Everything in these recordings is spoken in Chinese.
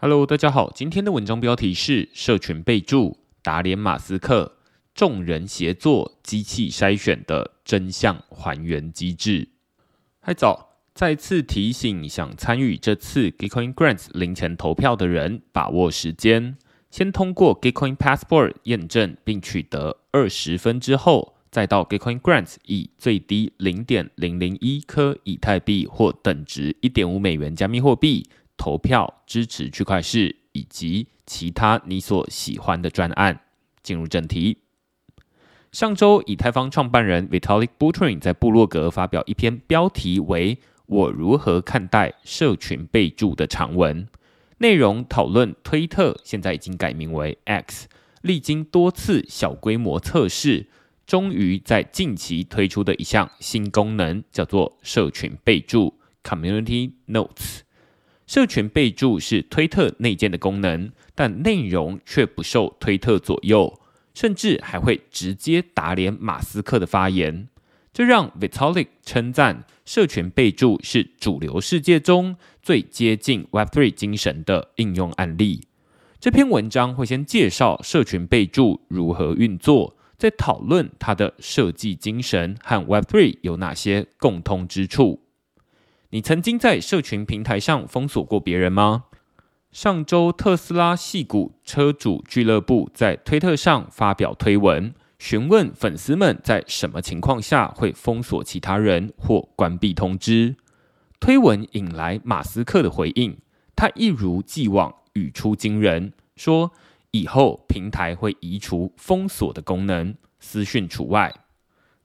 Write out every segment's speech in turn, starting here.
Hello，大家好，今天的文章标题是“社群备注打脸马斯克，众人协作机器筛选的真相还原机制”。嗨早，再次提醒想参与这次 Gitcoin Grants 零钱投票的人，把握时间，先通过 Gitcoin Passport 验证并取得二十分之后，再到 Gitcoin Grants 以最低零点零零一颗以太币或等值一点五美元加密货币。投票支持区块市以及其他你所喜欢的专案。进入正题，上周以太坊创办人 Vitalik Buterin 在部落格发表一篇标题为“我如何看待社群备注”的长文，内容讨论推特现在已经改名为 X，历经多次小规模测试，终于在近期推出的一项新功能，叫做社群备注 （Community Notes）。社群备注是推特内建的功能，但内容却不受推特左右，甚至还会直接打脸马斯克的发言。这让 Vitalik 称赞社群备注是主流世界中最接近 Web3 精神的应用案例。这篇文章会先介绍社群备注如何运作，再讨论它的设计精神和 Web3 有哪些共通之处。你曾经在社群平台上封锁过别人吗？上周，特斯拉系股车主俱乐部在推特上发表推文，询问粉丝们在什么情况下会封锁其他人或关闭通知。推文引来马斯克的回应，他一如既往语出惊人，说以后平台会移除封锁的功能，私讯除外。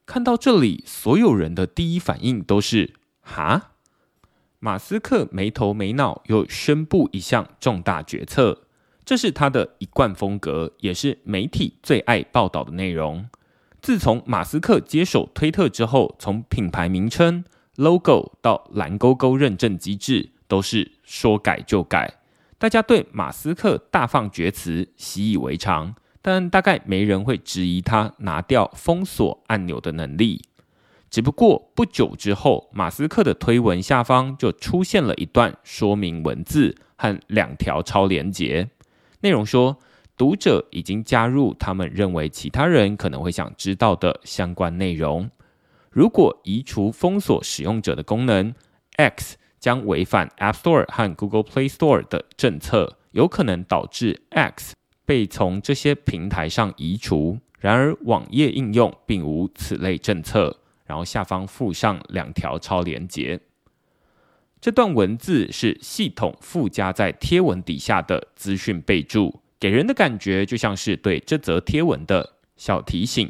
看到这里，所有人的第一反应都是：哈？马斯克没头没脑又宣布一项重大决策，这是他的一贯风格，也是媒体最爱报道的内容。自从马斯克接手推特之后，从品牌名称、logo 到蓝勾勾认证机制，都是说改就改。大家对马斯克大放厥词习以为常，但大概没人会质疑他拿掉封锁按钮的能力。只不过不久之后，马斯克的推文下方就出现了一段说明文字和两条超连结，内容说读者已经加入他们认为其他人可能会想知道的相关内容。如果移除封锁使用者的功能，X 将违反 App Store 和 Google Play Store 的政策，有可能导致 X 被从这些平台上移除。然而，网页应用并无此类政策。然后下方附上两条超连接。这段文字是系统附加在贴文底下的资讯备注，给人的感觉就像是对这则贴文的小提醒。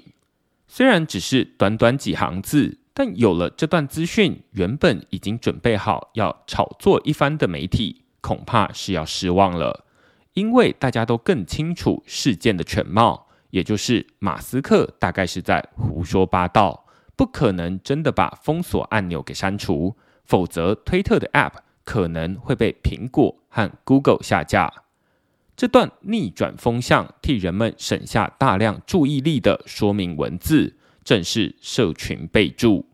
虽然只是短短几行字，但有了这段资讯，原本已经准备好要炒作一番的媒体，恐怕是要失望了。因为大家都更清楚事件的全貌，也就是马斯克大概是在胡说八道。不可能真的把封锁按钮给删除，否则推特的 App 可能会被苹果和 Google 下架。这段逆转风向，替人们省下大量注意力的说明文字，正是社群备注。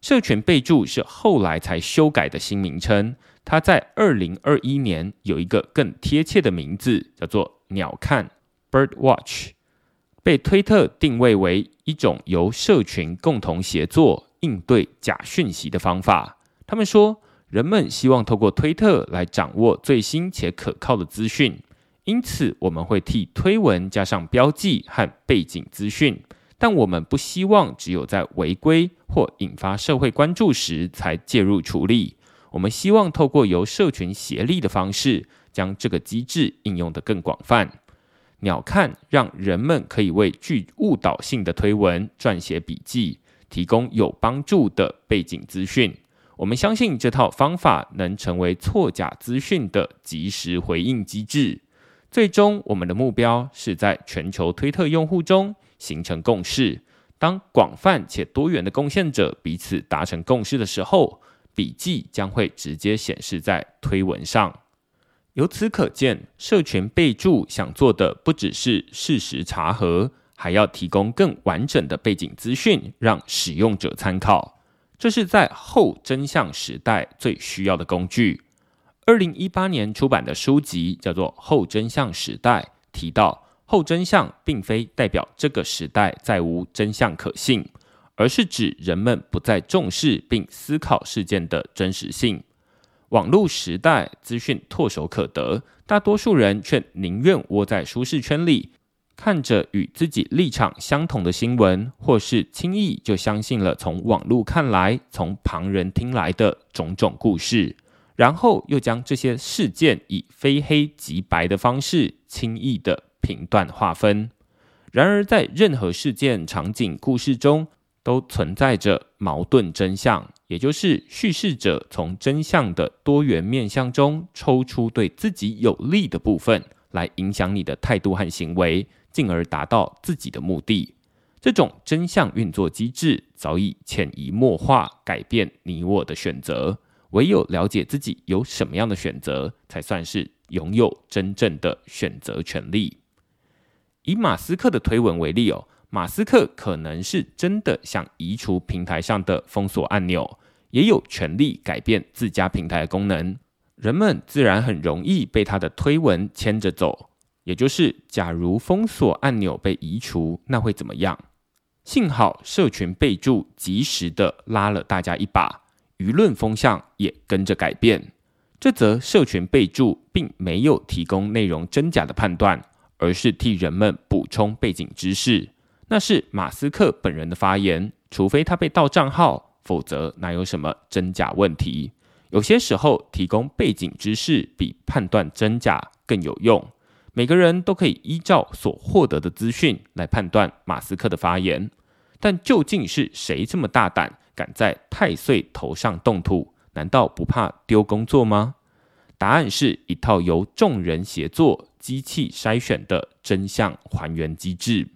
社群备注是后来才修改的新名称，它在二零二一年有一个更贴切的名字，叫做“鸟看 ”（Bird Watch）。被推特定位为一种由社群共同协作应对假讯息的方法。他们说，人们希望透过推特来掌握最新且可靠的资讯，因此我们会替推文加上标记和背景资讯。但我们不希望只有在违规或引发社会关注时才介入处理。我们希望透过由社群协力的方式，将这个机制应用得更广泛。鸟看让人们可以为具误导性的推文撰写笔记，提供有帮助的背景资讯。我们相信这套方法能成为错假资讯的及时回应机制。最终，我们的目标是在全球推特用户中形成共识。当广泛且多元的贡献者彼此达成共识的时候，笔记将会直接显示在推文上。由此可见，社群备注想做的不只是事实查核，还要提供更完整的背景资讯，让使用者参考。这是在后真相时代最需要的工具。二零一八年出版的书籍叫做《后真相时代》，提到后真相并非代表这个时代再无真相可信，而是指人们不再重视并思考事件的真实性。网络时代资讯唾手可得，大多数人却宁愿窝在舒适圈里，看着与自己立场相同的新闻，或是轻易就相信了从网络看来、从旁人听来的种种故事。然后又将这些事件以非黑即白的方式轻易的评断划分。然而，在任何事件、场景、故事中，都存在着矛盾真相，也就是叙事者从真相的多元面向中抽出对自己有利的部分，来影响你的态度和行为，进而达到自己的目的。这种真相运作机制早已潜移默化改变你我的选择。唯有了解自己有什么样的选择，才算是拥有真正的选择权利。以马斯克的推文为例哦，马斯克可能是真的想移除平台上的封锁按钮，也有权利改变自家平台的功能。人们自然很容易被他的推文牵着走。也就是，假如封锁按钮被移除，那会怎么样？幸好社群备注及时的拉了大家一把。舆论风向也跟着改变。这则社群备注并没有提供内容真假的判断，而是替人们补充背景知识。那是马斯克本人的发言，除非他被盗账号，否则哪有什么真假问题？有些时候，提供背景知识比判断真假更有用。每个人都可以依照所获得的资讯来判断马斯克的发言，但究竟是谁这么大胆？敢在太岁头上动土，难道不怕丢工作吗？答案是一套由众人协作、机器筛选的真相还原机制。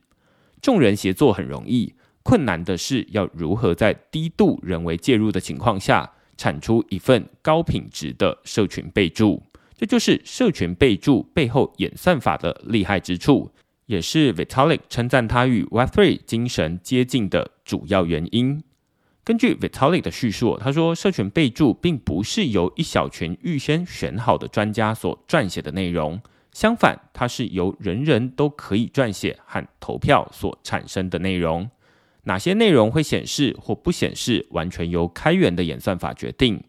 众人协作很容易，困难的是要如何在低度人为介入的情况下，产出一份高品质的社群备注。这就是社群备注背后演算法的厉害之处，也是 Vitalik 称赞他与 Web3 精神接近的主要原因。根据 Vitalik 的叙述，他说，社群备注并不是由一小群预先选好的专家所撰写的内容，相反，它是由人人都可以撰写和投票所产生的内容。哪些内容会显示或不显示，完全由开源的演算法决定。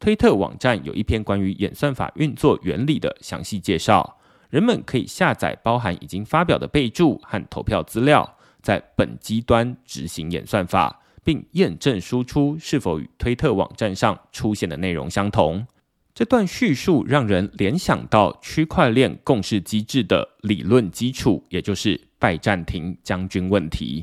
推特网站有一篇关于演算法运作原理的详细介绍，人们可以下载包含已经发表的备注和投票资料，在本机端执行演算法。并验证输出是否与推特网站上出现的内容相同。这段叙述让人联想到区块链共识机制的理论基础，也就是拜占庭将军问题。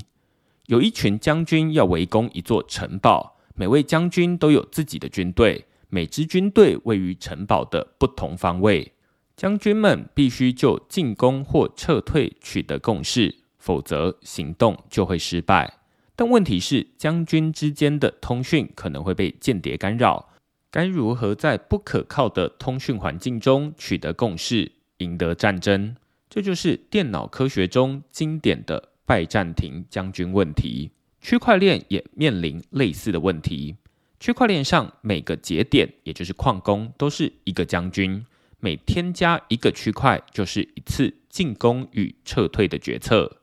有一群将军要围攻一座城堡，每位将军都有自己的军队，每支军队位于城堡的不同方位。将军们必须就进攻或撤退取得共识，否则行动就会失败。但问题是，将军之间的通讯可能会被间谍干扰。该如何在不可靠的通讯环境中取得共识，赢得战争？这就是电脑科学中经典的拜占庭将军问题。区块链也面临类似的问题。区块链上每个节点，也就是矿工，都是一个将军。每添加一个区块，就是一次进攻与撤退的决策。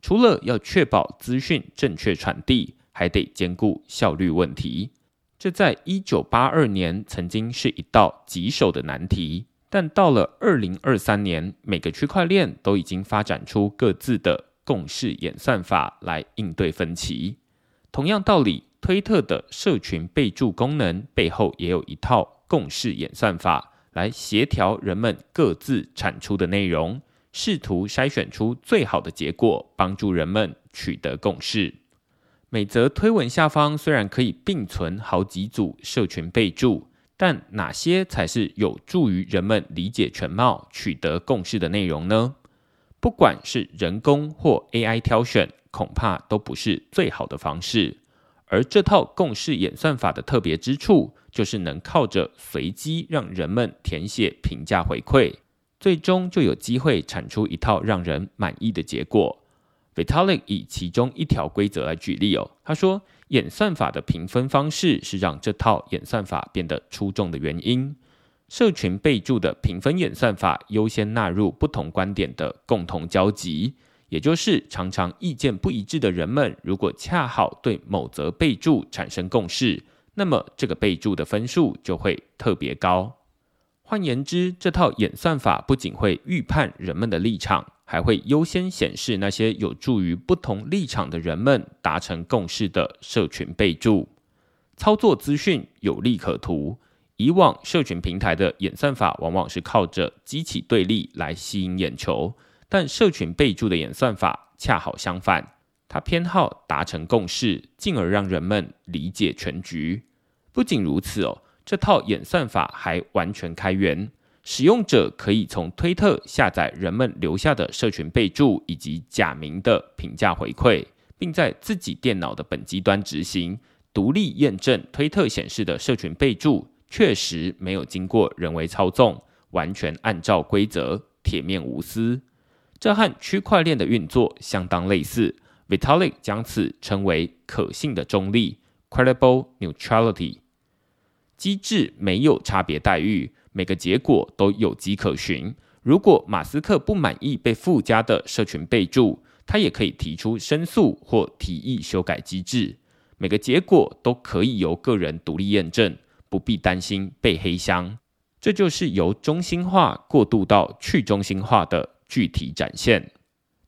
除了要确保资讯正确传递，还得兼顾效率问题。这在一九八二年曾经是一道棘手的难题，但到了二零二三年，每个区块链都已经发展出各自的共识演算法来应对分歧。同样道理，推特的社群备注功能背后也有一套共识演算法来协调人们各自产出的内容。试图筛选出最好的结果，帮助人们取得共识。每则推文下方虽然可以并存好几组社群备注，但哪些才是有助于人们理解全貌、取得共识的内容呢？不管是人工或 AI 挑选，恐怕都不是最好的方式。而这套共识演算法的特别之处，就是能靠着随机让人们填写评价回馈。最终就有机会产出一套让人满意的结果。Vitalik 以其中一条规则来举例哦，他说，演算法的评分方式是让这套演算法变得出众的原因。社群备注的评分演算法优先纳入不同观点的共同交集，也就是常常意见不一致的人们，如果恰好对某则备注产生共识，那么这个备注的分数就会特别高。换言之，这套演算法不仅会预判人们的立场，还会优先显示那些有助于不同立场的人们达成共识的社群备注。操作资讯有利可图。以往社群平台的演算法往往是靠着激起对立来吸引眼球，但社群备注的演算法恰好相反，它偏好达成共识，进而让人们理解全局。不仅如此哦，这套演算法还完全开源，使用者可以从推特下载人们留下的社群备注以及假名的评价回馈，并在自己电脑的本机端执行，独立验证推特显示的社群备注。确实没有经过人为操纵，完全按照规则，铁面无私。这和区块链的运作相当类似。Vitalik 将此称为可信的中立 （credible neutrality）。机制没有差别待遇，每个结果都有迹可循。如果马斯克不满意被附加的社群备注，他也可以提出申诉或提议修改机制。每个结果都可以由个人独立验证。不必担心被黑箱，这就是由中心化过渡到去中心化的具体展现。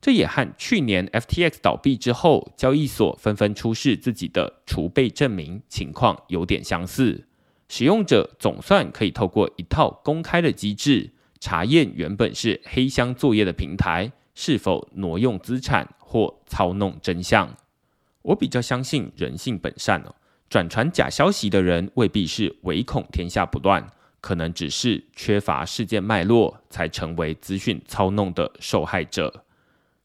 这也和去年 FTX 倒闭之后，交易所纷纷出示自己的储备证明情况有点相似。使用者总算可以透过一套公开的机制，查验原本是黑箱作业的平台是否挪用资产或操弄真相。我比较相信人性本善哦。转传假消息的人未必是唯恐天下不乱，可能只是缺乏事件脉络，才成为资讯操弄的受害者。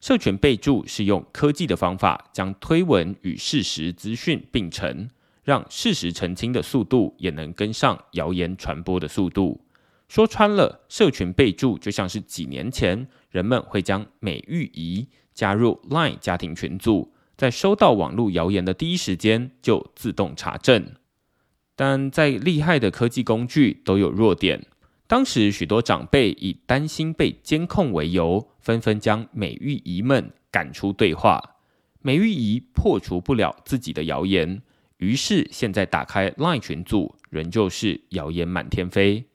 社群备注是用科技的方法，将推文与事实资讯并成，让事实澄清的速度也能跟上谣言传播的速度。说穿了，社群备注就像是几年前人们会将美玉仪加入 LINE 家庭群组。在收到网络谣言的第一时间就自动查证，但在厉害的科技工具都有弱点。当时许多长辈以担心被监控为由，纷纷将美玉姨们赶出对话。美玉姨破除不了自己的谣言，于是现在打开 LINE 群组，仍旧是谣言满天飞。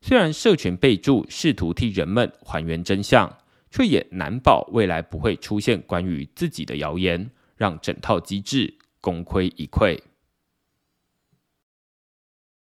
虽然社群备注试图替人们还原真相，却也难保未来不会出现关于自己的谣言。让整套机制功亏一篑。